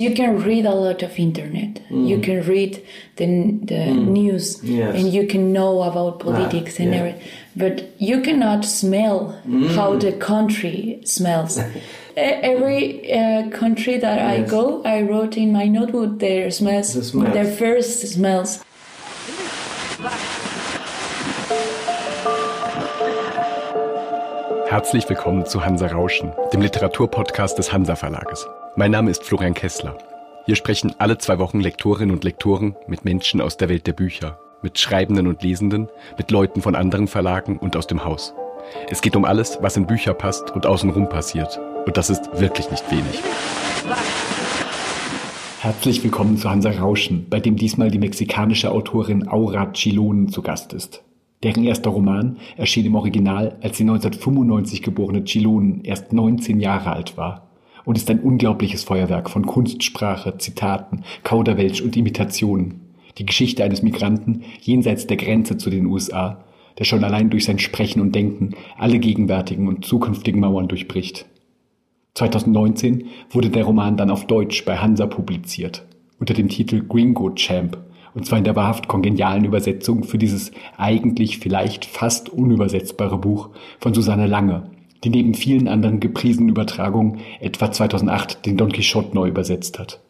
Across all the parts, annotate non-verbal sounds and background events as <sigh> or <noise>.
You can read a lot of internet. You mm. can read the, the mm. news Yes. and you can know about ah, politics and yeah. everything. But you cannot smell mm. how the country smells. <laughs> Every uh, country that I go, I wrote in my notebook their smells, The smells. their first smells. Herzlich willkommen zu Hansa Rauschen, dem Literaturpodcast des Hansa Verlages. Mein Name ist Florian Kessler. Hier sprechen alle zwei Wochen Lektorinnen und Lektoren mit Menschen aus der Welt der Bücher, mit Schreibenden und Lesenden, mit Leuten von anderen Verlagen und aus dem Haus. Es geht um alles, was in Bücher passt und außenrum passiert. Und das ist wirklich nicht wenig. Herzlich willkommen zu Hansa Rauschen, bei dem diesmal die mexikanische Autorin Aura Chilonen zu Gast ist. Deren erster Roman erschien im Original, als die 1995 geborene Chilonen erst 19 Jahre alt war und ist ein unglaubliches Feuerwerk von Kunstsprache, Zitaten, Kauderwelsch und Imitationen. Die Geschichte eines Migranten jenseits der Grenze zu den USA, der schon allein durch sein Sprechen und Denken alle gegenwärtigen und zukünftigen Mauern durchbricht. 2019 wurde der Roman dann auf Deutsch bei Hansa publiziert, unter dem Titel Gringo Champ, und zwar in der wahrhaft kongenialen Übersetzung für dieses eigentlich vielleicht fast unübersetzbare Buch von Susanne Lange, die neben vielen anderen gepriesenen Übertragungen etwa 2008 den Don Quixote neu übersetzt hat.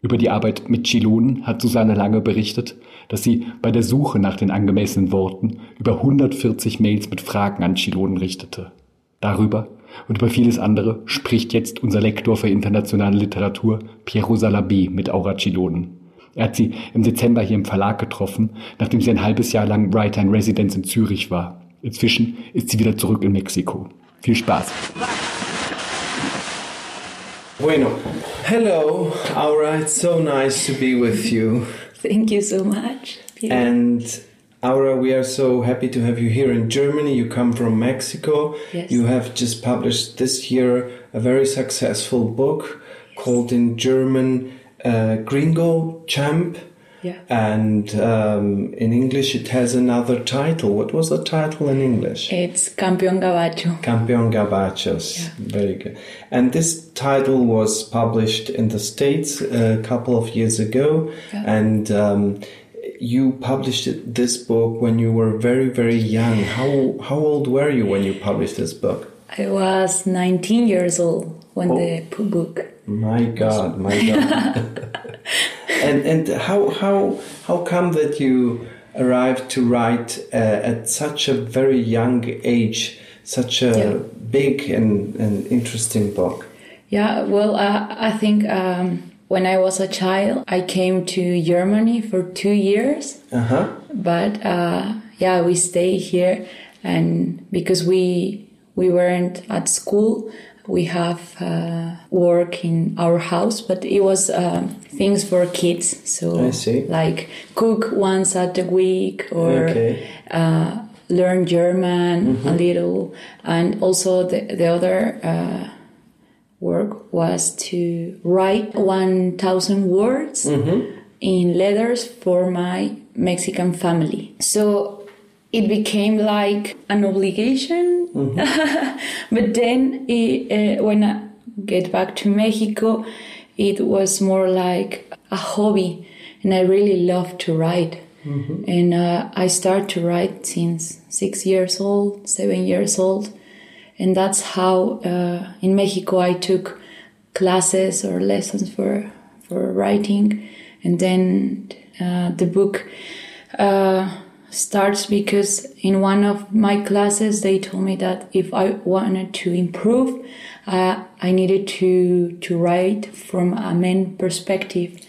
Über die Arbeit mit Chilonen hat Susanne Lange berichtet, dass sie bei der Suche nach den angemessenen Worten über 140 Mails mit Fragen an Chilonen richtete. Darüber und über vieles andere spricht jetzt unser Lektor für internationale Literatur Piero Salabé mit Aura Chilonen. Er hat sie im Dezember hier im Verlag getroffen, nachdem sie ein halbes Jahr lang Writer in Residence in Zürich war. Inzwischen ist sie wieder zurück in Mexiko. Viel Spaß! Bueno. Hello, Aura. It's so nice to be with you. Thank you so much. Peter. And Aura, we are so happy to have you here in Germany. You come from Mexico. Yes. You have just published this year a very successful book called in German uh, Gringo Champ. Yeah. And um, in English, it has another title. What was the title in English? It's Campeón Gabacho. Campeón Gabachos. Very good. And this title was published in the States a couple of years ago. Yeah. And um, you published this book when you were very, very young. How, how old were you when you published this book? I was 19 years old when the book. My God, my God. <laughs> and and how how how come that you arrived to write uh, at such a very young age such a Yeah. big and, and interesting book? Yeah, well, uh, I think um, when I was a child, I came to Germany for two years. Uh huh. But uh, yeah, we stay here, and because we we weren't at school, we have uh, work in our house. But it was um, things for kids, so like cook once at a week or Okay. uh, learn German a little, and also the the other. Uh, work was to write 1000 words in letters for my Mexican family. So it became like an obligation. <laughs> but then it, uh, when I get back to Mexico, it was more like a hobby. And I really love to write. And uh, I start to write since six years old, seven years old and that's how uh, in Mexico I took classes or lessons for for writing, and then uh, the book uh, starts because in one of my classes they told me that if I wanted to improve, uh, I needed to to write from a men perspective.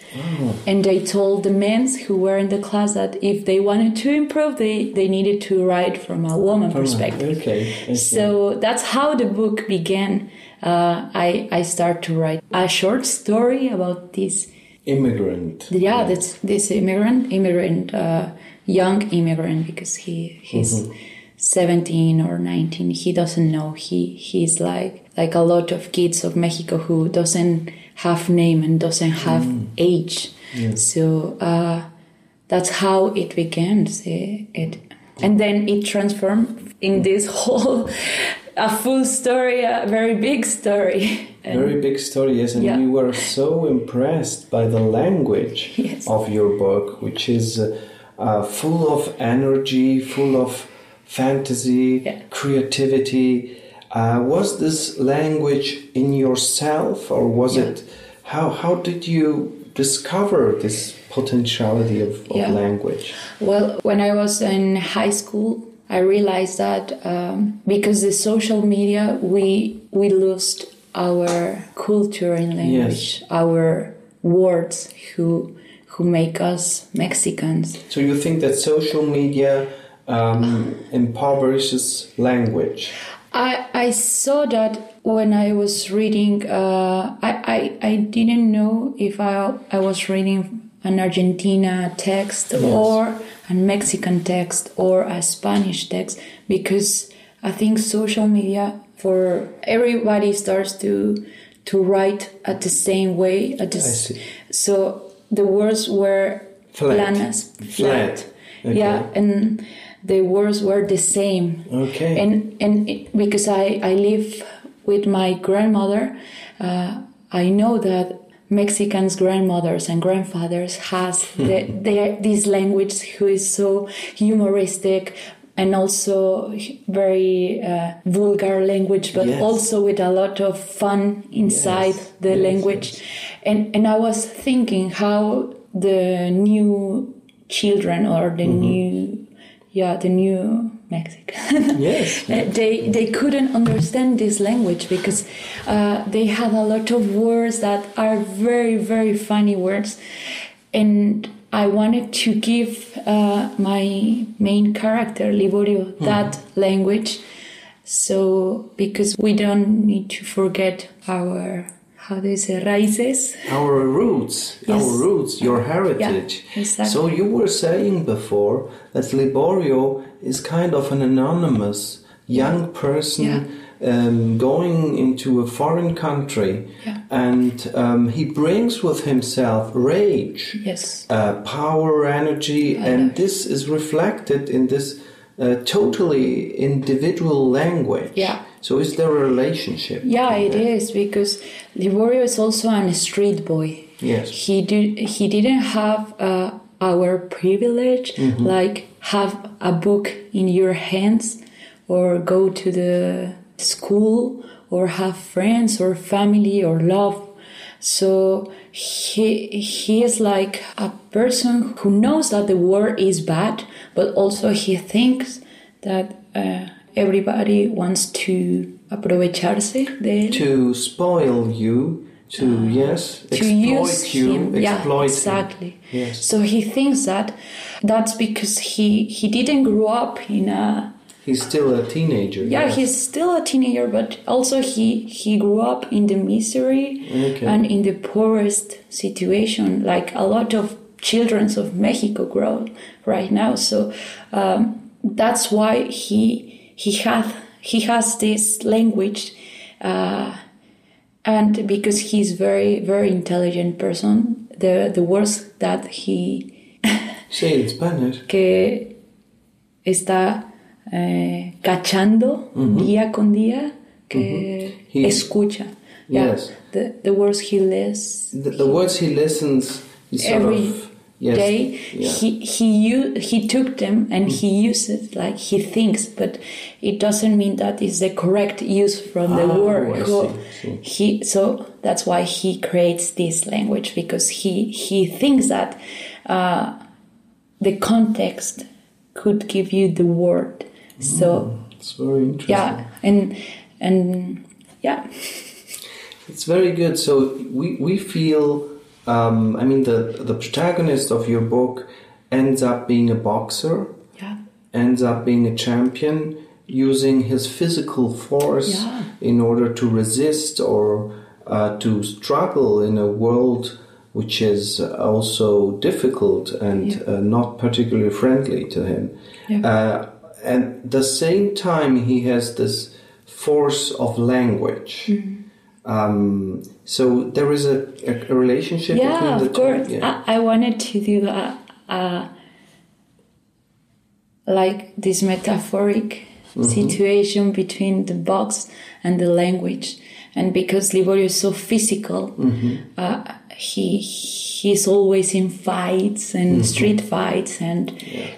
And they told the men who were in the class that if they wanted to improve, they, they needed to write from a woman perspective. Okay. So that's how the book began. Uh, I I start to write a short story about this. Immigrant. Yeah, that's this immigrant, immigrant, uh, young immigrant, because he he's seventeen or nineteen. He doesn't know. He he's like like a lot of kids of Mexico who doesn't have name and doesn't have age. So uh, that's how it began. See, It and then it transformed in this <laughs> whole a full story, a very big story. And Very big story, yes, and Yeah. you were so impressed by the language <laughs> Yes. of your book, which is uh, uh, full of energy, full of fantasy, Yeah. creativity. Uh, was this language in yourself, or was Yeah. it? How how did you discover this potentiality of, of Yeah. language? Well, when I was in high school, I realized that um, because the social media, we we lost our culture and language, our words who who make us Mexicans. So you think that social media um, <sighs> impoverishes language? I, I saw that when I was reading. Uh, I, I I didn't know if I I was reading an Argentina text or a Mexican text or a Spanish text because I think social media for everybody starts to to write at the same way. At the. So the words were Flat. planas, Flat. Okay. Yeah, and the words were the same Okay. and and it, because I I live with my grandmother, uh, I know that Mexicans grandmothers and grandfathers has <laughs> the, their, this language who is so humoristic and also very uh, vulgar language, but Yes. also with a lot of fun inside Yes, the yes, language. And and I was thinking how the new children or the Mm-hmm. new yeah the new Mexican <laughs> Yes. Uh, they they couldn't understand this language because uh, they had a lot of words that are very very funny words and I wanted to give uh, my main character Liborio that language so because we don't need to forget our how do you say raíces our roots, Yes. our roots, your heritage. exactly. So you were saying before that Liborio is kind of an anonymous young person um, going into a foreign country, Yeah. and um, he brings with himself rage, yes uh, power, energy, and this is reflected in this. Uh, totally individual language. Yeah. So is there a relationship? Yeah, it that? is because Liborio is also a street boy. Yes. He did. He didn't have uh, our privilege, Mm-hmm. like have a book in your hands, or go to the school, or have friends or family or love. So he he is like a person who knows that the war is bad, but also he thinks that uh, everybody wants to aprovecharse de él. to spoil you, to yes, to exploit use you, him. exploit yeah, him. exactly. Yes. So he thinks that that's because he he didn't grow up in a He's still a teenager. yeah yes. he's still a teenager, but also he he grew up in the misery Okay. and in the poorest situation, like a lot of children of Mexico grow right now. So um, that's why he he has he has this language. Uh, and because he's very very intelligent person the the words that he <laughs> Say in Spanish. que está eh, cachando día con día que He- escucha yeah Yes. the, the words he lists The, the words he listens, he sort every of yes, day yeah. he he he took them and he uses it like he thinks but it doesn't mean that is the correct use from the Ah, word I Who- see, he so that's why he creates this language because he he thinks that uh, the context could give you the word so It's very interesting. yeah and and yeah It's very good. So we we feel. Um, I mean, the the protagonist of your book ends up being a boxer. yeah ends up being a champion using his physical force Yeah. in order to resist or uh, to struggle in a world which is also difficult and uh, not particularly friendly to him. Yeah. Uh, and the same time, he has this force of language. Mm-hmm. Um, so there is a, a, a relationship between yeah the of course two. Yeah. I, I wanted to do a, a like this metaphoric situation between the box and the language. And because Liborio is so physical, uh, he he's always in fights and street fights and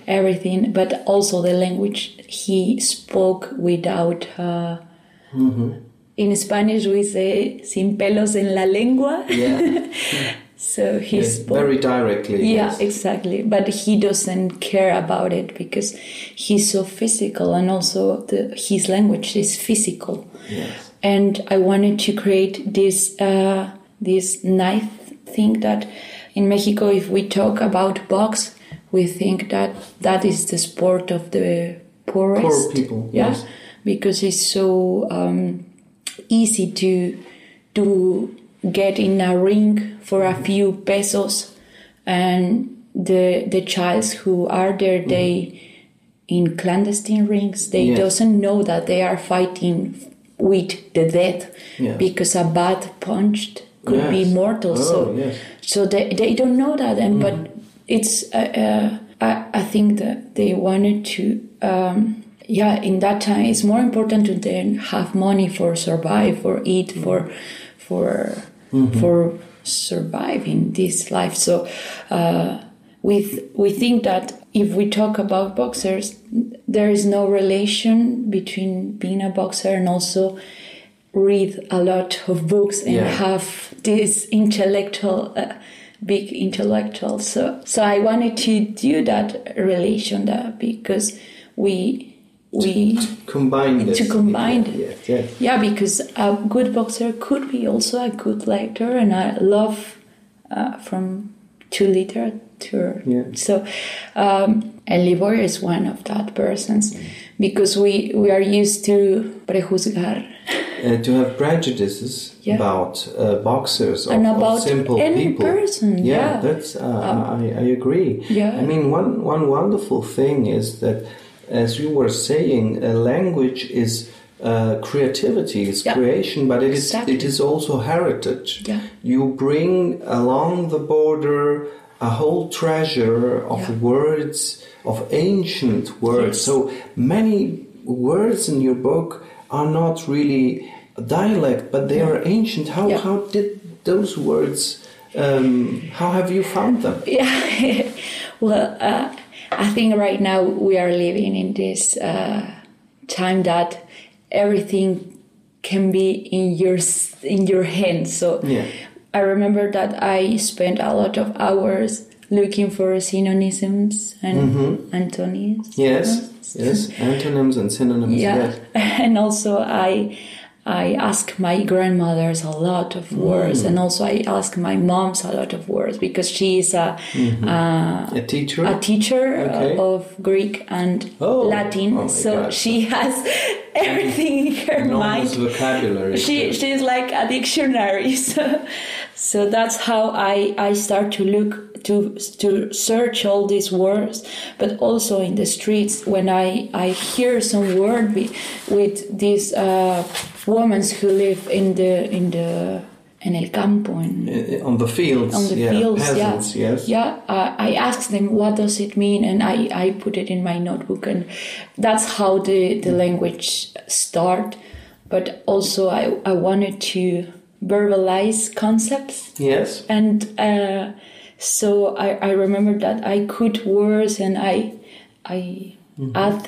everything. But also the language he spoke without. Uh, In Spanish, we say "sin pelos en la lengua." Yeah. <laughs> so he Yes, spoke very directly. yeah, yes. exactly. But he doesn't care about it because he's so physical, and also the, his language is physical. Yes. And I wanted to create this uh, this nice thing that in Mexico, if we talk about box, we think that that is the sport of the poorest. Poor people, yeah, yes. because it's so um, easy to to get in a ring for a few pesos. And the the childs who are there they in clandestine rings they Yes. doesn't know that they are fighting with the death Yes. because a bad punch could be mortal. Oh, so yes. so they, they don't know that. And but it's uh, uh, I, I think that they wanted to um, yeah in that time it's more important to then have money for survive for eat for for for surviving this life. So uh, we we think that if we talk about boxers there is no relation between being a boxer and also read a lot of books and Yeah. have this intellectual uh, big intellectual. So so i wanted to do that relation that because we we Combine this. to combine it. Yes, yes. yeah because a good boxer could be also a good lecturer and i love uh, from to literature Yeah. so um, and Liborio is one of that persons because we we are used to prejuzgar Uh, to have prejudices Yeah. about uh, boxers or And about simple any people. person, yeah. that's uh, I, I agree. Yeah. I mean, one one wonderful thing is that, as you were saying, language is. Uh, creativity is Yeah. creation, but it is Exactly. it is also heritage. Yeah. You bring along the border a whole treasure of Yeah. words, of ancient words. Yes. So many words in your book are not really dialect, but they are ancient. How Yeah. how did those words? Um, how have you found them? Yeah. <laughs> well, uh, I think right now we are living in this uh, time that everything can be in your in your hands. So Yeah. I remember that I spent a lot of hours looking for synonyms and antonyms. Yes, <laughs> yes, antonyms and synonyms. Yeah, Yes. <laughs> and also I I ask my grandmothers a lot of words, mm. and also I ask my moms a lot of words because she is a mm-hmm. uh, A teacher. a teacher uh, Okay. of Greek and Oh, oh Latin, oh so God. she has <laughs> everything in her Enormous mind. vocabulary. She she's like a dictionary. <laughs> So, so that's how I I start to look to to search all these words, but also in the streets when I I hear some word be, with these uh, women who live in the in the en el campo in, Uh, on the fields. on the yeah. fields. Peasants, yeah, yes. yeah. Uh, I asked them what does it mean, and I, I put it in my notebook, and that's how the the language start. But also, I I wanted to verbalize concepts, Yes. and uh, so I I remember that I could words and I I add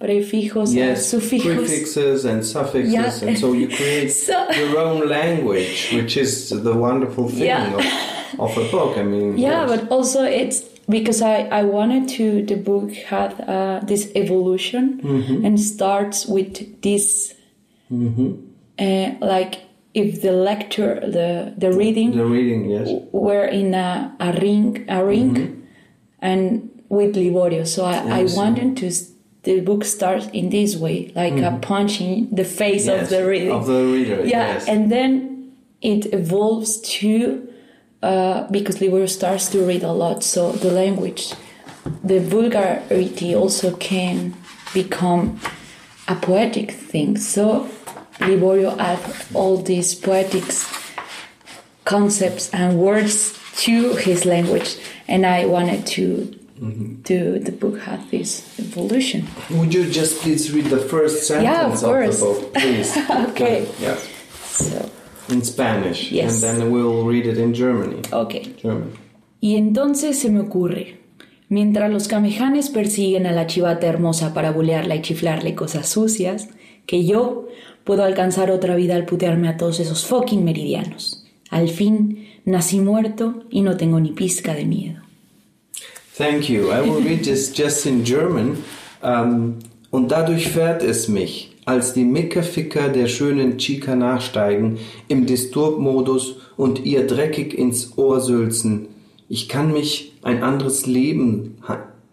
prefijos and Yes, sufijos. prefixes and suffixes, Yeah. and so you create <laughs> So- your own language, which is the wonderful thing Yeah. of, of a book. I mean, <laughs> Yeah, yes. but also it's because I, I wanted to the book had uh, this evolution and starts with this uh, like if the lecture the the reading the reading, yes. were in a, a ring a ring and with Liborio so I, I Yes. wanted to the book starts in this way like a punch in the face Yes, of the reader Of the reader, yeah yes. and then it evolves to uh, because Liborio starts to read a lot so the language the vulgarity also can become a poetic thing so Liborio add all these poetics concepts and words to his language and I wanted to mm-hmm. to the book had this evolution. Would you just please read the first sentence Yeah, of of, the book, please? <laughs> Okay. Yes. So, In Spanish. Yes. And then we'll read it in Germany. okay. German. Y entonces se me ocurre, mientras los camejanes persiguen a la chivata hermosa para bulearla y chiflarle cosas sucias, que yo puedo alcanzar otra vida al putearme a todos esos fucking meridianos. Al fin, nací muerto y no tengo ni pizca de miedo. Thank you. I will read this just in German. Um, und dadurch fährt es mich, als die Mickerficker der schönen Chica nachsteigen, im Disturb-Modus und ihr dreckig ins Ohr sülzen. Ich kann mich ein anderes Leben,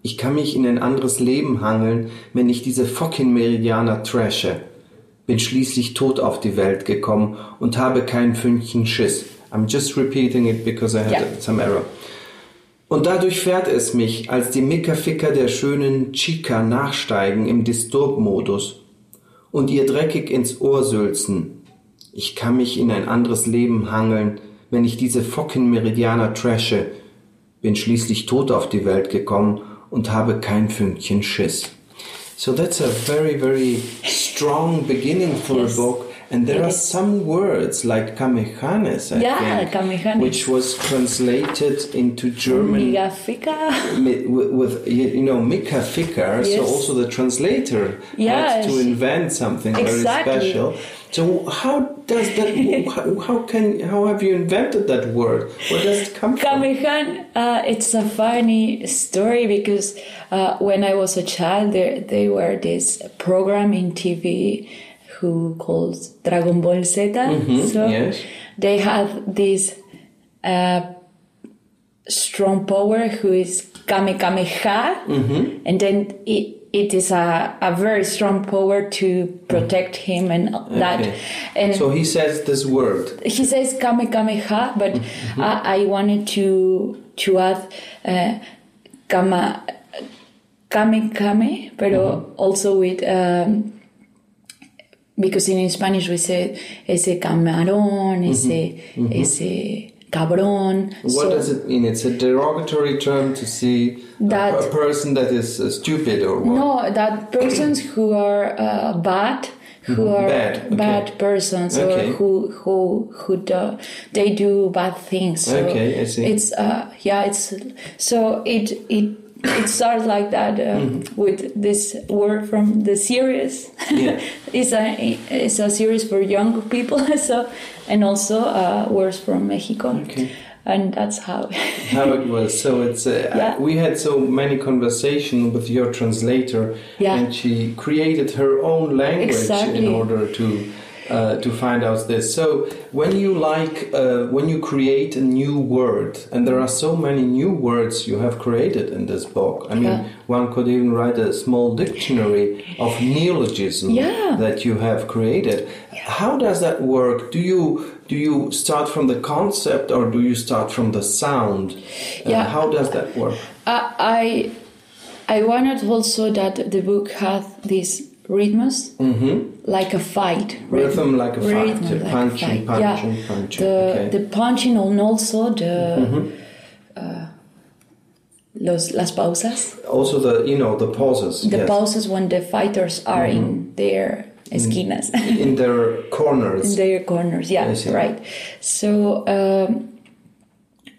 ich kann mich in ein anderes Leben hangeln, wenn ich diese fucking Meridianer trashe. Bin schließlich tot auf die Welt gekommen und habe kein Fünkchen Schiss. I'm just repeating it because I had Yeah. some error. Und dadurch fährt es mich, als die Mickerficker der schönen Chica nachsteigen im Disturb-Modus und ihr dreckig ins Ohr sülzen. Ich kann mich in ein anderes Leben hangeln, wenn ich diese fucking Meridianer trashe. Bin schließlich tot auf die Welt gekommen und habe kein Fünkchen Schiss. So that's a very, very strong beginning for Yes. a book. And there are some words like Kamehanes, I Yeah, think, Kamehanes. which was translated into German with, with you know Mika Fikar, so also the translator Yeah, had to invent something Exactly. very special. So how does that? how, <laughs> how can how have you invented that word? Where does it come from? Kamehan, uh, it's a funny story because uh, when I was a child, there they were this program in TV who called Dragon Ball Z. so Mm-hmm. yes. they have this uh, strong power who is Kame Kameha, Mm-hmm. and then it, it is a, a very strong power to protect him and that. Okay. And So he says this word. he says kame kameha, but I, I wanted to to add uh, kama kame kame, pero also with um, because in Spanish we say ese camarón, ese ese cabrón. What so does it mean? It's a derogatory term to see a- That- a, person that is uh, stupid or what? no, that persons who are uh, bad. Who are Bad, okay. bad persons Okay. or who who who do, they do bad things. So Okay, I see. It's uh yeah it's so it it it starts like that uh, Mm-hmm. with this word from the series. Yeah. <laughs> it's a it's a series for young people. <laughs> So and also uh, words from Mexico. Okay. And that's how. <laughs> how it was. So it's uh, Yeah. we had so many conversation with your translator, Yeah. and she created her own language Exactly. in order to uh, to find out this. So when you like uh, when you create a new word, and there are so many new words you have created in this book. I mean, Yeah. one could even write a small dictionary of neologism Yeah. that you have created. How does that work? Do you do you start from the concept or do you start from the sound? Uh, Yeah. how does that work? Uh, I I wanted also that the book had these rhythms like a fight Mm-hmm. Rhythm like a fight, Rhythm the like a punching, fight. punching, yeah. punching, The okay. Mm-hmm. the punching and also the uh, los las pausas. Also the you know the pauses. The yes. Mm-hmm. pauses when the fighters are in their esquinas. in their <laughs> corners. in their corners. Yeah, right. So um,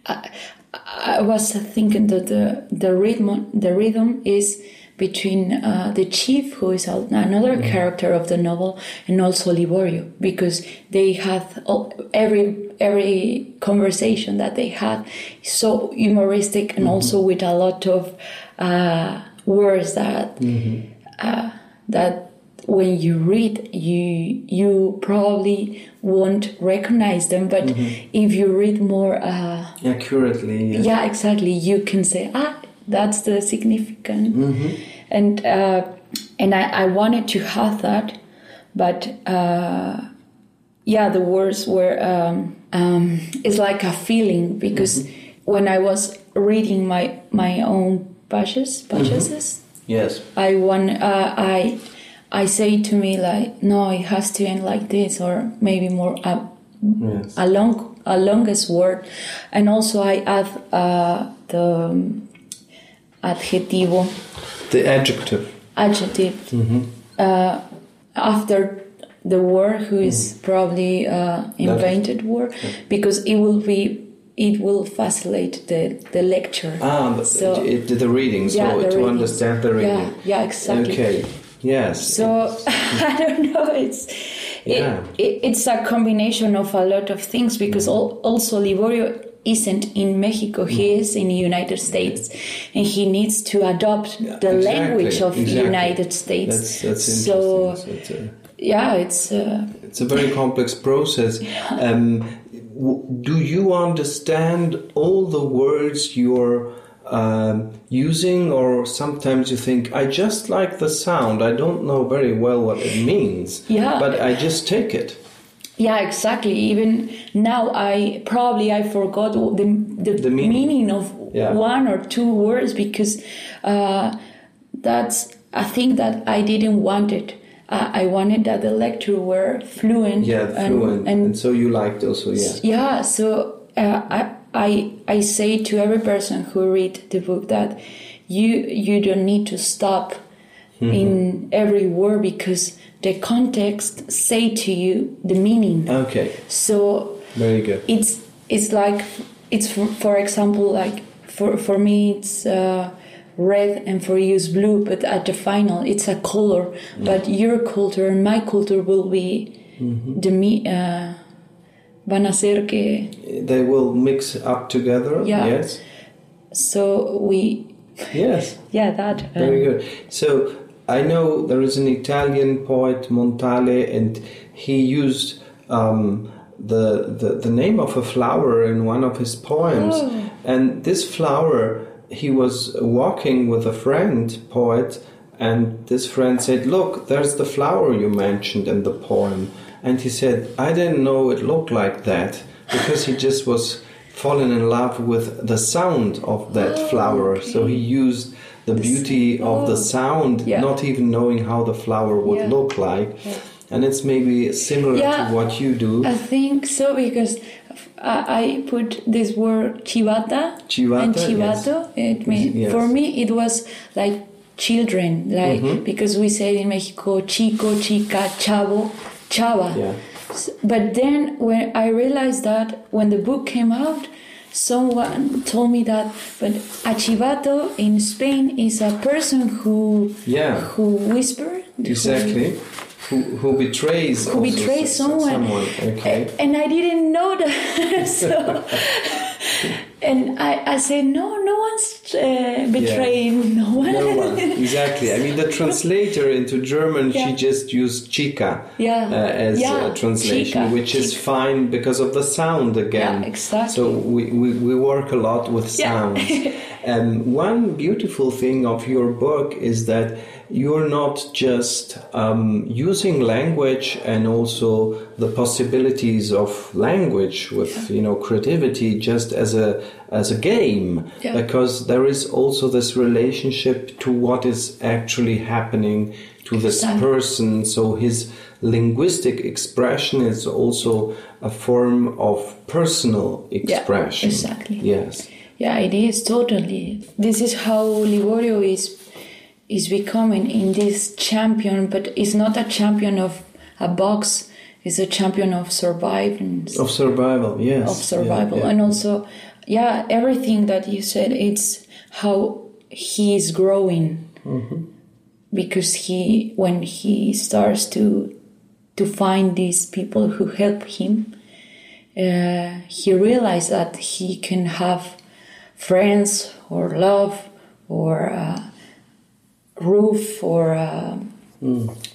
I, I was thinking that the the rhythm the rhythm is between uh, the chief, who is another Mm-hmm. character of the novel, and also Liborio, because they have all, every every conversation that they had so humoristic Mm-hmm. and also with a lot of uh, words that Mm-hmm. uh, that when you read you you probably won't recognize them but Mm-hmm. if you read more uh, Accurately. Yes. yeah exactly you can say ah that's the significant. And uh, and I, I wanted to have that but uh, yeah the words were um, um, it's like a feeling because when I was reading my my own pages pages Yes. I want uh, I I say to me like no it has to end like this or maybe more uh, Yes. a long a longest word. And also I add uh, the adjetivo, The adjective. adjective. Uh, after the word, who is probably uh, invented word, because it will be it will facilitate the the lecture. Ah, So- it, the reading, so Yeah, the to reading. understand the reading. Yeah, yeah, exactly. Okay, yes. So <laughs> I don't know. It's Yeah. it, it, it's a combination of a lot of things because al- also Liborio isn't in Mexico. He is in the United States, and he needs to adopt the Exactly, language of the. United States. That's, that's so. So it's, a, yeah, it's uh, it's a very complex process. Um, w- do you understand all the words you're um, using, or sometimes you think, I just like the sound, I don't know very well what it means, Yeah. but I just take it. Yeah, exactly. Even now, I probably I forgot the the, The meaning. meaning. of Yeah. one or two words because uh, that's a thing that I didn't want it. Uh, I wanted that the lecture were fluent. Yeah, and- fluent. and and so you liked also, yeah. Yeah, so uh, I, I I say to every person who read the book that you you don't need to stop in every word because the context say to you the meaning. Okay, So very good. it's it's like it's for, for example like for for me it's uh, red and for you it's blue but at the final it's a color but your culture and my culture will be the me uh, van a ser que They will mix up together, Yeah. yes? so we Yes. <laughs> yeah that uh, Very good. So I know there is an Italian poet, Montale, and he used um, the, the the name of a flower in one of his poems. Oh. And this flower, he was walking with a friend, poet, and this friend said, "Look, there's the flower you mentioned in the poem." And he said, "I didn't know it looked like that because he just was." fallen in love with the sound of that Oh, flower so he used the beauty of the sound, Yeah. not even knowing how the flower would Yeah. look like. And it's maybe similar Yeah. to what you do. I think so because I, I put this word chivata, Chivata, and chivato. It mean, Yes. For me, it was like children, like Mm-hmm. because we say in Mexico chico, chica, chavo, chava. Yeah. But then when I realized that when the book came out, someone told me that but a chivato in Spain is a person who Yeah. who whisper who- Exactly. Who, who betrays who betrays s- someone. Okay. And I didn't know that. <laughs> so, <laughs> and I, I said, no, no one's uh, betraying no one. No one. <laughs> Exactly. I mean, the translator into German, she just used chica Yeah. uh, as Yeah, a translation, chica, which is fine because of the sound again. Yeah, exactly. So we, we, we work a lot with Yeah. sounds. and <laughs> one beautiful thing of your book is that you're not just um, using language and also the possibilities of language with you know creativity just as a as a game Yeah. because there is also this relationship to what is actually happening to this person so his linguistic expression is also a form of personal expression exactly. yes Yeah, it is totally. This is how Liborio is is becoming in this champion, but it's not a champion of a box. It's a champion of surviving, of survival yes of survival, Yeah, yeah. and also, yeah, everything that you said. It's how he is growing because he when he starts to to find these people who help him uh, he realized that he can have friends or love or uh, roof or uh,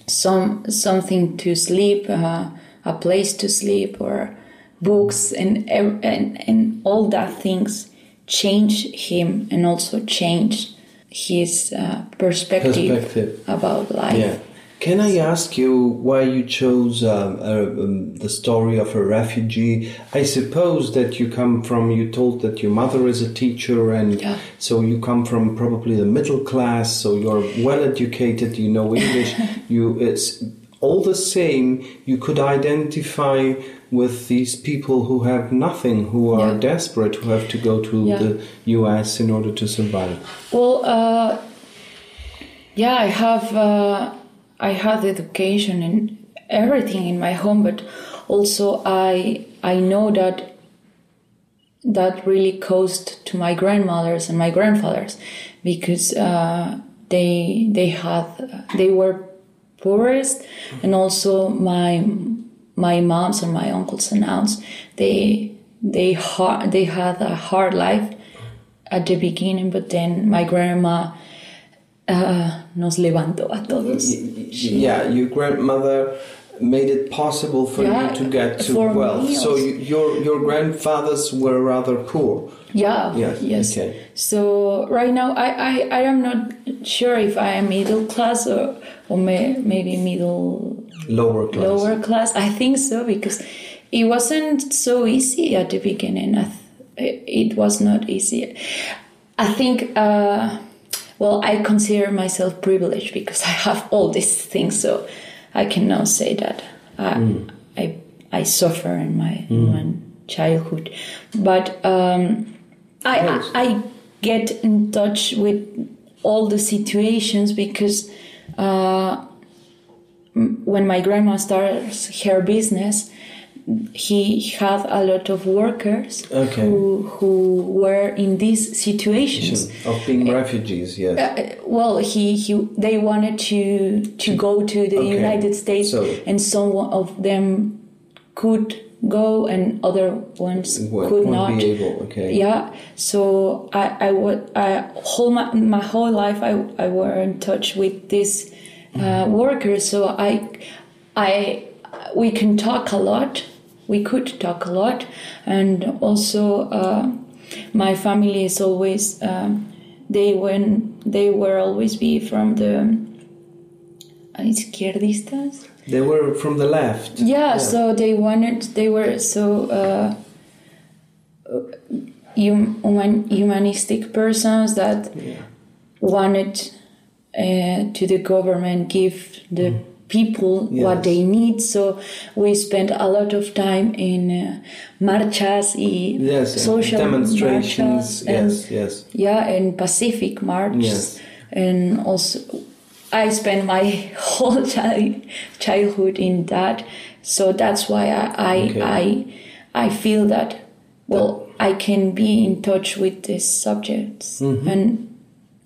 some something to sleep, uh, a place to sleep, or books, and and and all that things change him and also change his uh, perspective, Perspective. about life. Yeah. Can I ask you why you chose um, uh, um, the story of a refugee? I suppose that you come from, you told that your mother is a teacher, and Yeah. so you come from probably the middle class, so you're well educated, you know English. <laughs> you It's all the same, you could identify with these people who have nothing, who are Yeah. desperate, who have to go to Yeah. the US in order to survive. Well, uh, yeah, I have uh, I had education and everything in my home, but also I I know that that really caused to my grandmothers and my grandfathers because uh, they they had they were poorest and also my my moms and my uncles and aunts they they hard, they had a hard life at the beginning but then my grandma uh, nos levantó a todos Yeah, your grandmother made it possible for Yeah, you to get to wealth. So you, your your grandfathers were rather poor. Yeah. Yes, Yes. okay. So right now, I, I, I am not sure if I am middle class or or may, maybe middle Lower class. lower class. I think so because it wasn't so easy at the beginning. Th- it was not easy. I think. Uh, well, I consider myself privileged because I have all these things, so I can now say that I I, I suffer in my my childhood, but um, I, I I get in touch with all the situations because uh, when my grandma starts her business, he had a lot of workers Okay. who who were in these situations. Of being refugees, yes. Uh, well, he, he they wanted to to go to the Okay. United States, So- and some of them could go, and other ones Wo- could won't be able, okay. Yeah, so I I would I whole my, my whole life I I were in touch with these uh, workers, so I I we can talk a lot. We could talk a lot, and also uh, my family is always um, they when they were always be from the uh, izquierdistas. They were from the left. Yeah, so they wanted, they were so uh, human, humanistic persons that wanted uh, to the government give the people Yes. what they need. So we spent a lot of time in uh, marchas y Yes, social demonstrations. Yes, yes. yeah, and Pacific March, Yes. and also I spent my <laughs> whole child, childhood in that, so that's why I I, Okay. I I feel that well I can be in touch with these subjects Mm-hmm. and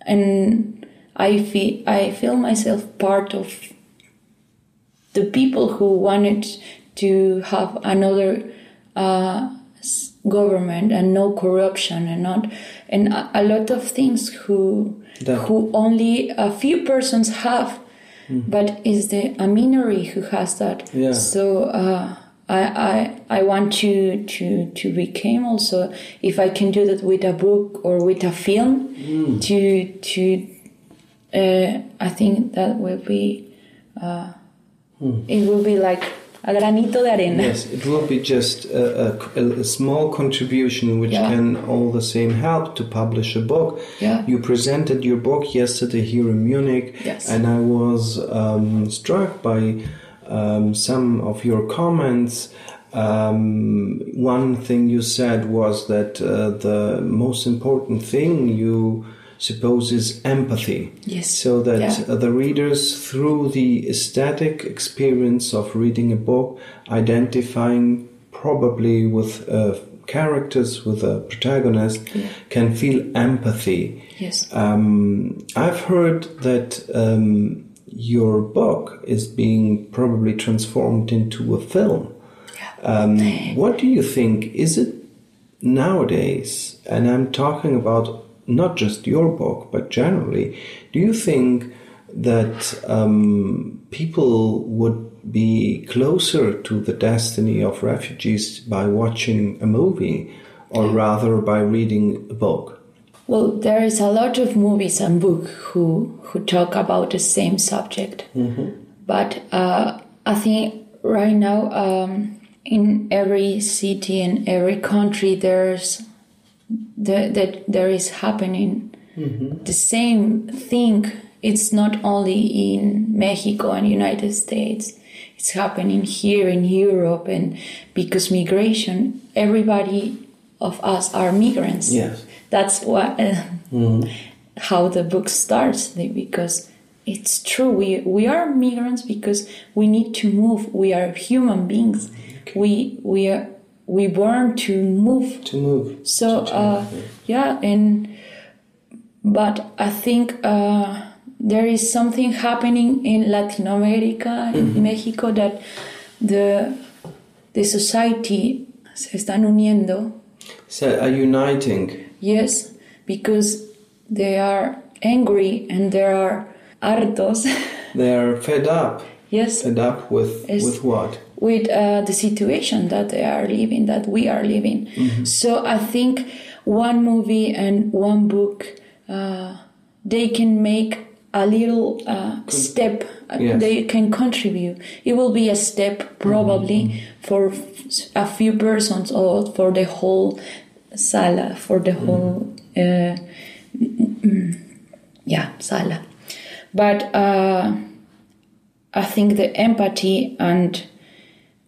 and I feel I feel myself part of the people who wanted to have another uh, government and no corruption and not and a, a lot of things who That- who only a few persons have but is the a minority who has that. Yeah. so uh, I, I I want to to to become also if I can do that with a book or with a film to to uh, I think that will be uh, it will be like a granito de arena Yes, it will be just a, a- a small contribution which Yeah. can all the same help to publish a book. Yeah. You presented your book yesterday here in Munich, Yes. and I was um, struck by um, some of your comments. Um, one thing you said was that uh, the most important thing you suppose is empathy. Yes. So that Yeah. uh, the readers, through the aesthetic experience of reading a book, identifying probably with uh, characters, with a protagonist, can feel empathy. yes Um, I've heard that um, your book is being probably transformed into a film. Um, <laughs> what do you think? Is it nowadays, and I'm talking about not just your book, but generally, do you think that um, people would be closer to the destiny of refugees by watching a movie or rather by reading a book? Well, there is a lot of movies and books who who talk about the same subject, but uh, I think right now um, in every city and every country there's the, that there is happening. The same thing. It's not only in Mexico and United States; it's happening here in Europe, and because migration, everybody of us are migrants. Yes. That's what uh, how the book starts because it's true. We we are migrants because we need to move. We are human beings. We we are we born to move To move. so uh, yeah and but i think uh, there is something happening in latin america in mexico that the the society se están uniendo So are uniting. Yes, because they are angry and they are hartos. They are fed up. yes, Fed up with Yes. with what? With uh, the situation that they are living, that we are living. So I think one movie and one book, uh, they can make a little uh, step. uh, Yes. They can contribute. It will be a step probably for a few persons or for the whole sala, for the whole. Uh, yeah, sala. But uh, I think the empathy and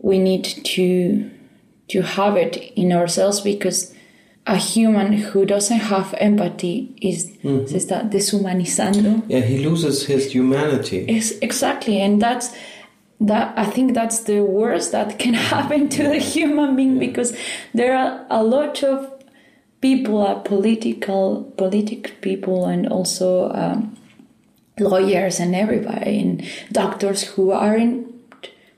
we need to to have it in ourselves because a human who doesn't have empathy is se está deshumanizando. Yeah, he loses his humanity. Yes, exactly, and that's that. I think that's the worst that can <laughs> happen to the human being because there are a lot of people, are political, politic people, and also um, lawyers and everybody and doctors who aren't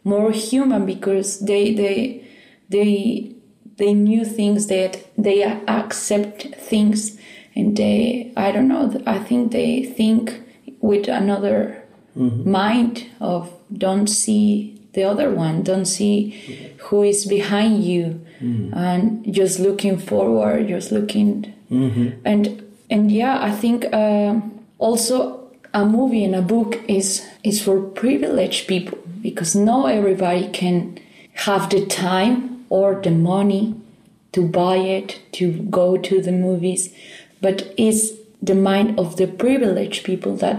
more human because they they they they knew things that they accept things and they i don't know i think they think with another mm-hmm. mind of don't see the other one don't see who is behind you mm-hmm. and just looking forward just looking mm-hmm. and and yeah i think uh, also a movie and a book is is for privileged people because not everybody can have the time or the money to buy it to go to the movies but it's the mind of the privileged people that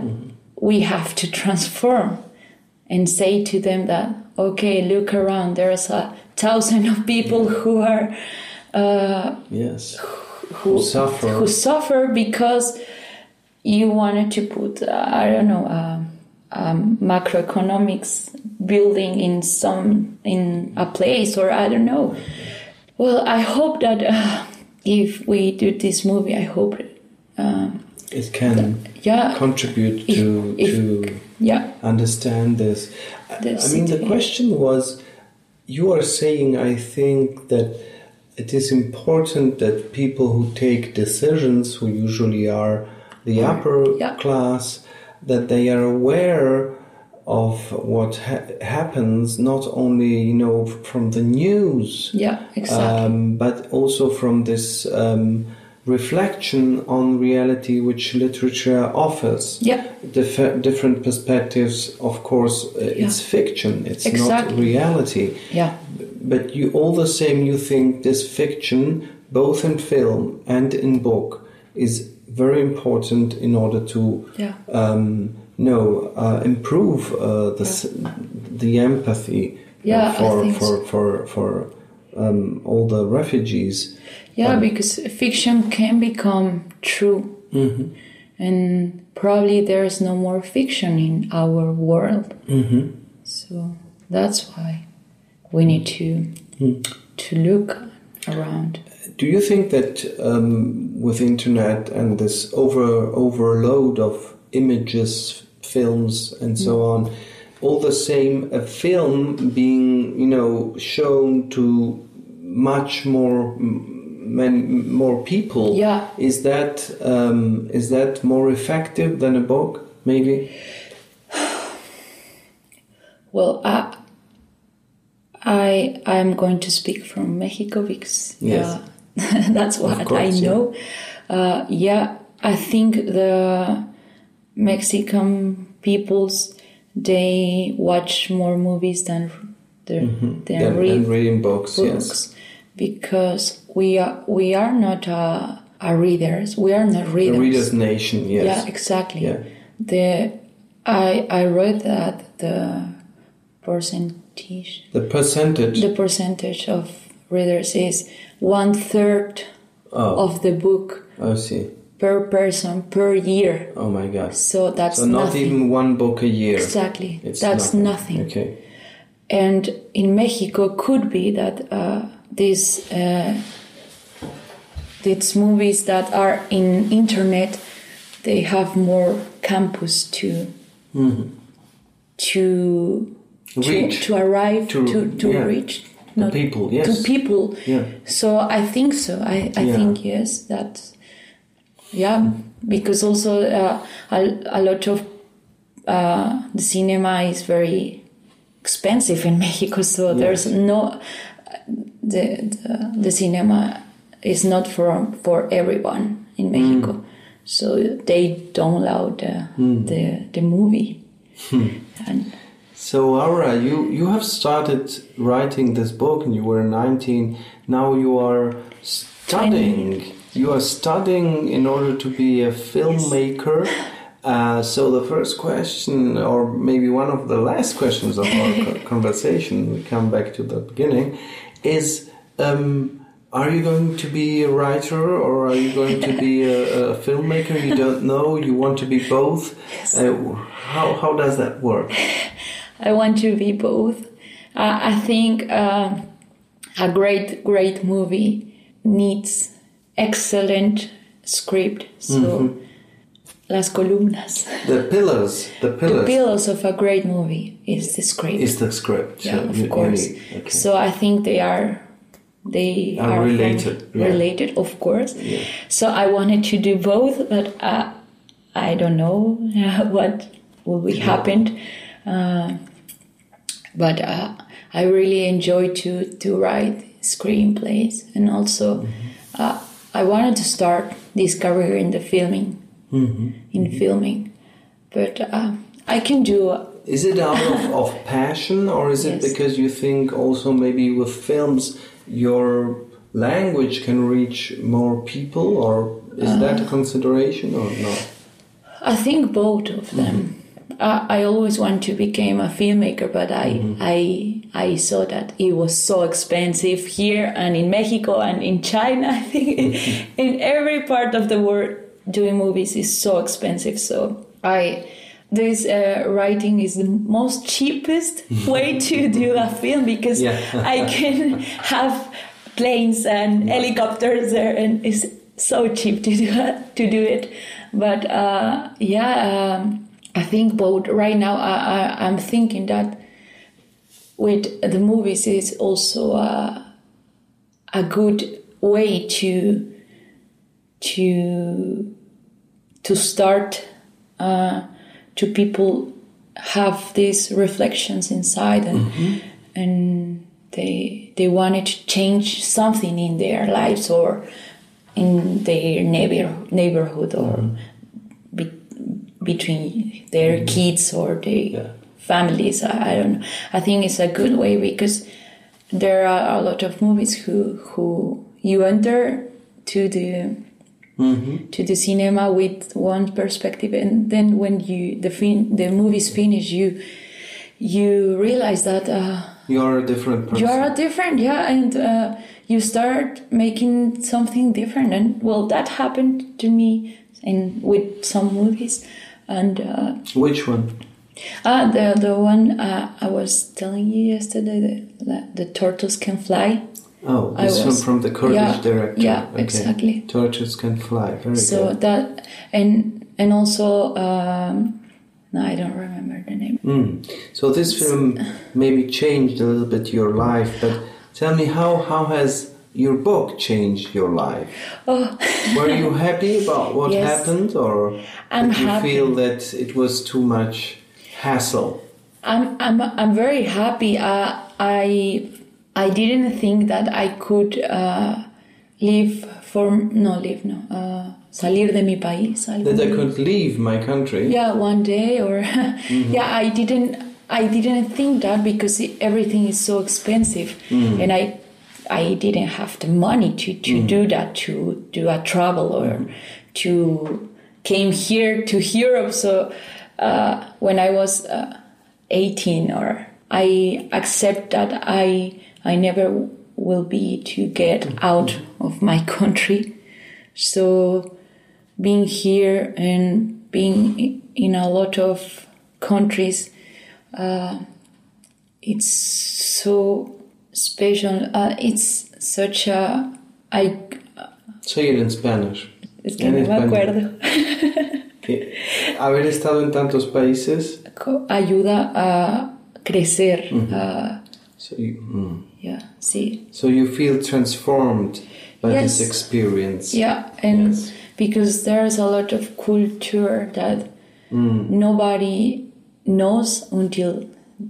we have to transform and say to them that okay look around there's a thousand of people who are uh, Yes. who suffer. who suffer because you wanted to put uh, I don't know um, um, macroeconomics building in some in a place or I don't know. Well, I hope that uh, if we do this movie, I hope It can yeah contribute to if- to yeah understand this. I- The I mean, the question was you are saying, I think, that it is important that people who take decisions, who usually are the upper Yeah. class, that they are aware of what ha- happens, not only, you know, from the news, yeah exactly um, but also from this um, reflection on reality which literature offers. Yeah. Dif- different perspectives, of course, uh, it's Yeah. fiction, it's not reality. yeah But you all the same, you think this fiction, both in film and in book, is very important in order to Yeah. um, no uh, improve uh, the s the empathy uh, Yeah, for for for for um, all the refugees. Yeah, because fiction can become true. Mm-hmm. And probably there's no more fiction in our world. Mm-hmm. So that's why we need to Hmm. to look around. Do you think that um, with internet and this over overload of images, films, and so Mm. on, all the same, a film being you know shown to much more m- many more people, Yeah. is that um, is that more effective than a book? Maybe. <sighs> Well, I I I'm going to speak from Mexico because Yes. yeah, <laughs> that's what course, I yeah. know. Uh, yeah, I think the Mexican peoples they watch more movies than than, than And, read and reading books, yes. because we are we are not uh, uh, readers. We are not A readers. reader's nation, yes. Yeah, exactly. Yeah. The I I read that the person The percentage. The percentage of readers is one third Oh. of the book I see. per person per year. Oh my God. So that's So not nothing. even one book a year. exactly. It's that's nothing. Okay. And in Mexico, could be that uh, these uh, these movies that are in internet, they have more campus to to to, Reach. to arrive To- to to, yeah. reach The people, yes. to people. Yeah. So I think so. I, I Yeah. think yes that yeah because also uh, a, a lot of uh, the cinema is very expensive in <laughs> Mexico. So there's no the, the the cinema is not for for everyone in Mexico. So they don't allow the the, the movie. And So Aura, you you have started writing this book, and you were 19. Now you are studying. You are studying in order to be a filmmaker. Uh, so the first question, or maybe one of the last questions of our <laughs> conversation, we come back to the beginning, is. Um, are you going to be a writer or are you going to be a, a filmmaker? You don't know. You want to be both. Uh, how how does that work? I want to be both. Uh, I think uh, a great, great movie needs excellent script. So, las columnas, The pillars, the pillars. the pillars of a great movie is the script. is the script. yeah, So of you- you course. need- okay. So I think they are they Are are, related, yeah. related, of course. Yeah. So I wanted to do both, but uh, I don't know <laughs> what will be happened. Uh, but uh, I really enjoy to to write screenplays, and also Mm-hmm. uh, I wanted to start this career in the filming, Mm-hmm. in filming, but uh, I can do Is it out of, <laughs> of passion or is it Yes. because you think also maybe with films your language can reach more people or is that a Uh. consideration or not? I think both of them. I, I always want to become a filmmaker, but I I I saw that it was so expensive here and in Mexico and in China. <laughs> I think in every part of the world, doing movies is so expensive. So I this uh, writing is the most cheapest <laughs> way to do a film because Yeah. I can <laughs> have planes and helicopters there, and it's so cheap to do to do it. But uh, yeah, um, I think both. Right now, I, I, I'm thinking that with the movies is also a, a good way to to to start uh, to people have these reflections inside and and they they wanted to change something in their lives or in their neighbor neighborhood or be, between their kids or their families I, I don't know. I think it's a good way because there are a lot of movies who who you enter to the to the cinema with one perspective and then when you the fin- the movie's finished you you realize that uh, You're a different person. you are a different yeah and uh, you start making something different and well that happened to me in with some movies and uh, Which one? ah, the the one uh, I was telling you yesterday the, the, turtles can fly Oh, this one from the Kurdish yeah, director. yeah, exactly. Turtles can fly. Very so good. that and and also um, no I don't remember the name Mm. So this film maybe changed a little bit your life, but tell me how how has your book changed your life? oh Were you happy about <laughs> what Yes. happened, or I'm did you happy. feel that it was too much hassle? I'm I'm I'm very happy. Uh, I I didn't think that I could uh, live for no live no uh, salir de mi país. That I could leave my country? yeah, one day or <laughs> yeah. I didn't I didn't think that because everything is so expensive, and I I didn't have the money to to do that to do a travel or to came here to <laughs> Europe. So uh, when I was uh, 18 or I accept that I I never will be to get out of my <laughs> country. So being here and being in a lot of countries, uh, it's so special. Uh, it's such a I Say it in Spanish. es que En no me acuerdo. Haber estado en tantos países. Ayuda a crecer. a- So you, mm. yeah, sí. so you feel transformed by Yes. this experience. Yeah, and Yes. because there's a lot of culture that nobody knows until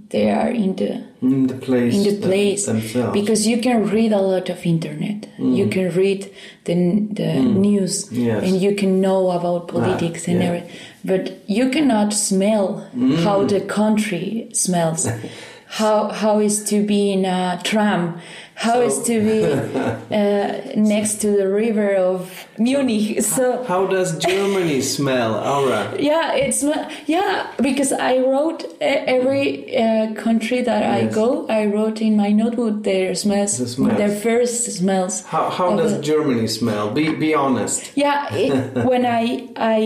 they are in the In the place. in the place themselves. because you can read a lot of internet mm. you can read the, the mm. news Yes. and you can know about ah, politics and yeah. everything but you cannot smell mm. how the country smells <laughs> how how is to be in a tram how is to be <laughs> uh, next to the river of munich so How does Germany <laughs> smell, Aura? yeah, it's. Yeah, because I wrote every uh, country that I go. I wrote in my notebook their smells, The smells. their first smells. How, how does the- Germany smell? Be be honest. Yeah, it, <laughs> when I I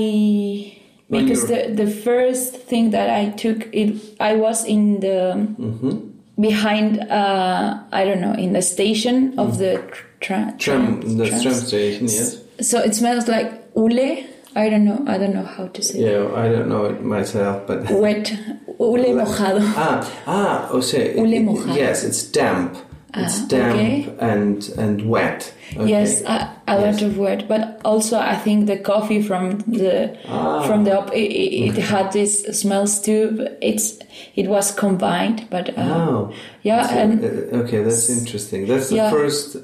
When because the the first thing that I took it I was in the Mm-hmm. Behind uh I don't know in the station of the tra- Mm. Tram, the tram station, yes. So it smells like ule. I don't know. I don't know how to say. Yeah, I don't know it myself, but Wet ule <laughs> mojado. ah ah, oh, say Ule mojado. yes, it's damp. It's Ah, damp okay. and and wet. Okay. Yes, a, a lot of wet, but also I think the coffee from the Ah. from the it, it it had this smells too. It's it was combined, but uh, Oh, yeah, So, and uh, okay, that's interesting. That's the Yeah. first, uh,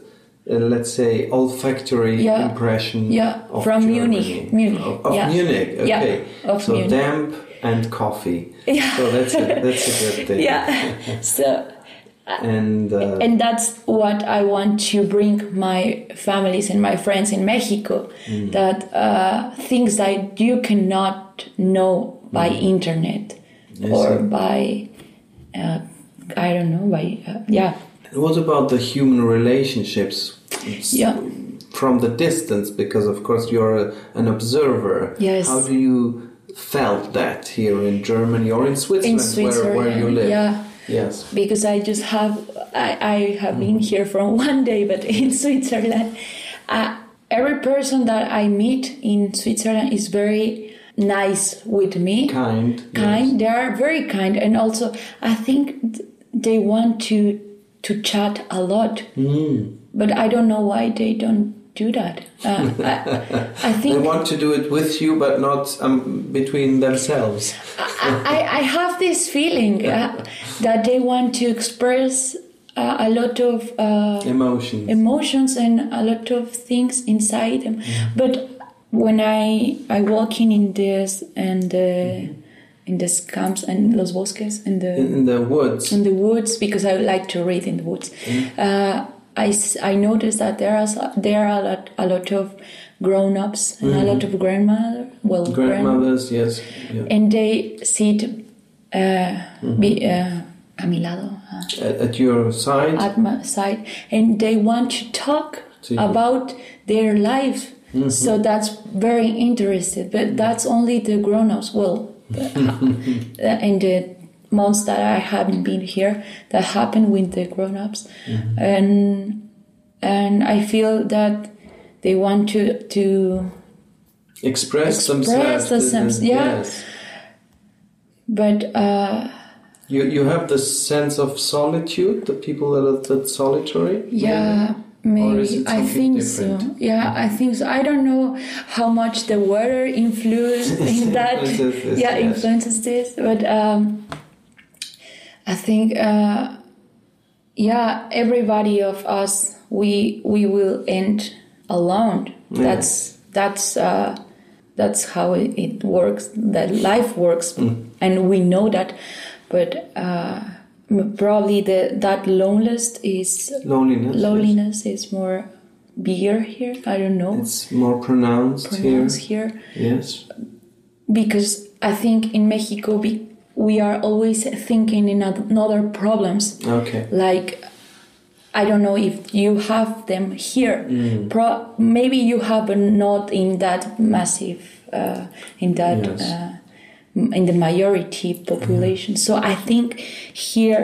let's say, olfactory Yeah. impression. Yeah, of from Germany. Munich. Munich, Of, of yeah. Munich. Yeah, Okay. of so Munich. damp and coffee. Yeah. So that's a, that's a good <laughs> thing. yeah, <laughs> so And uh, and that's what I want to bring my families and my friends in Mexico. Mm. That uh, things that you cannot know by internet Mm. Yes, or by uh, I don't know by uh, yeah what about the human relationships? It's Yeah. From the distance, because of course you're a, an observer. Yes. How do you felt that here in Germany or in Switzerland, Switzerland, where, where you live? yeah. Yes. because I just have I, I have been here for <laughs> one day, but in <laughs> Switzerland, uh, every person that I meet in Switzerland is very nice with me, Kind. kind. They are very kind, and also I think th- they want to to chat a lot, Mm. but I don't know why they don't do that. Uh, I, I <laughs> They want to do it with you, but not um, between themselves. I, I have this feeling uh, that they want to express uh, a lot of uh, Emotions. emotions and a lot of things inside them. But when I I walking in in this and the in these camps and los bosques and the in the woods. in the woods because I like to read in the woods. Uh, I, I noticed that there are there are a lot, a lot of grown ups and a lot of grandmother well grand- Grandmothers, yes. Yeah. and they sit uh, be, uh, a mi lado. uh, At, at your side. at my side and they want to talk To about their life so that's very interesting but that's only the grown-ups well <laughs> the- in the months that i haven't been here that happened with the grown-ups and and i feel that they want to to express, Express themselves. themselves, yeah. Yes. but uh You, you have the sense of solitude, the people that are that solitary? Yeah, maybe. it I think different? so. Yeah, I think so. I don't know how much the weather influence <laughs> in that. Influences this, yeah, yes. influences this. But um, I think, uh, yeah, everybody of us, we we will end alone. That's that's uh, that's how it, it works. That life works, Mm. and we know that. But uh, probably the that loneliness is Loneliness. yes. loneliness is more bigger here. I don't know. It's more pronounced, pronounced here here. Yes. because I think in Mexico we, we are always thinking in other problems. Okay. Like, I don't know if you have them here. Pro- maybe you have, not in that massive, uh, in that, Yes. uh, in the majority population. So I think here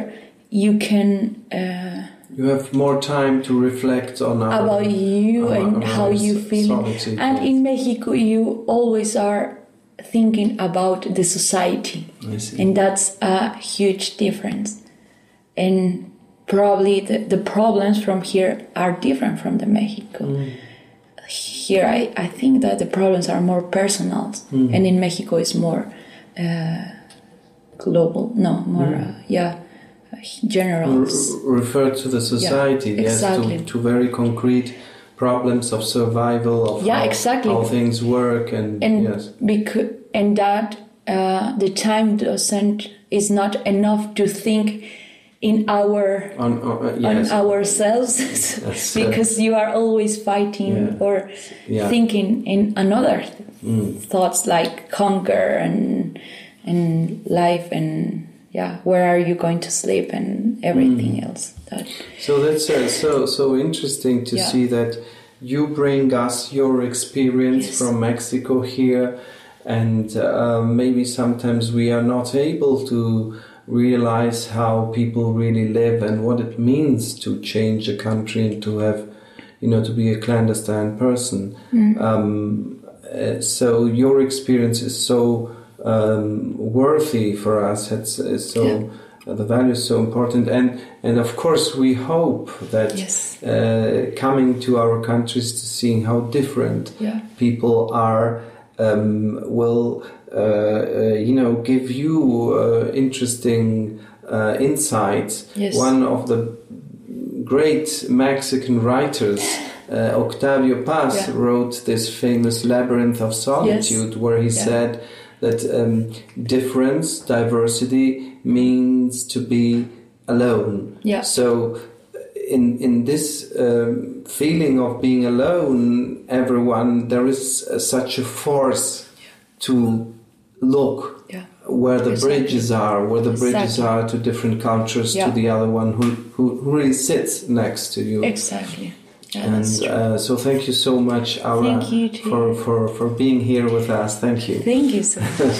you can. Uh, You have more time to reflect on our, about you our- and our how you feel. And in Mexico, you always are thinking about the society, and that's a huge difference. And probably the, the problems from here are different from the Mexico. Mm. Here, I, I think that the problems are more personal, Mm. and in Mexico, it's more uh, global. No, more Mm. uh, yeah, general. Re- refer to the society, yes, exactly. to, to very concrete problems of survival, of Yeah, how, exactly. how things work, and, and yes, because and that uh, the time doesn't is not enough to think in our on, on uh, yes, on ourselves <laughs> uh, because you are always fighting Yeah. or Yeah. thinking in another Mm. thoughts like conquer and and life and yeah where are you going to sleep and everything Mm. else that So that's uh, so so interesting to Yeah. see that you bring us your experience Yes. from Mexico here, and uh, maybe sometimes we are not able to realize how people really live and what it means to change a country and to have, you know, to be a clandestine person. Um, uh, so your experience is so um, worthy for us. It's, it's so Yeah. The value is so important, and and of course we hope that Yes. uh, coming to our countries to seeing how different Yeah. people are um, will uh, uh, you know give you uh, interesting uh, insights. Yes. One of the great Mexican writers, uh, Octavio Paz, Yeah. wrote this famous Labyrinth of Solitude, where he Yeah. said that um, difference, diversity means to be alone. Yeah. So, in in this um, feeling of being alone, everyone there is uh, such a force to look Yeah. where the Exactly. bridges are, where the bridges are to different cultures, Yeah. to the other one who, who who really sits next to you. exactly yeah, And uh, so, thank you so much, Aura, you for, for, for being here with us. Thank you. thank you so <laughs> much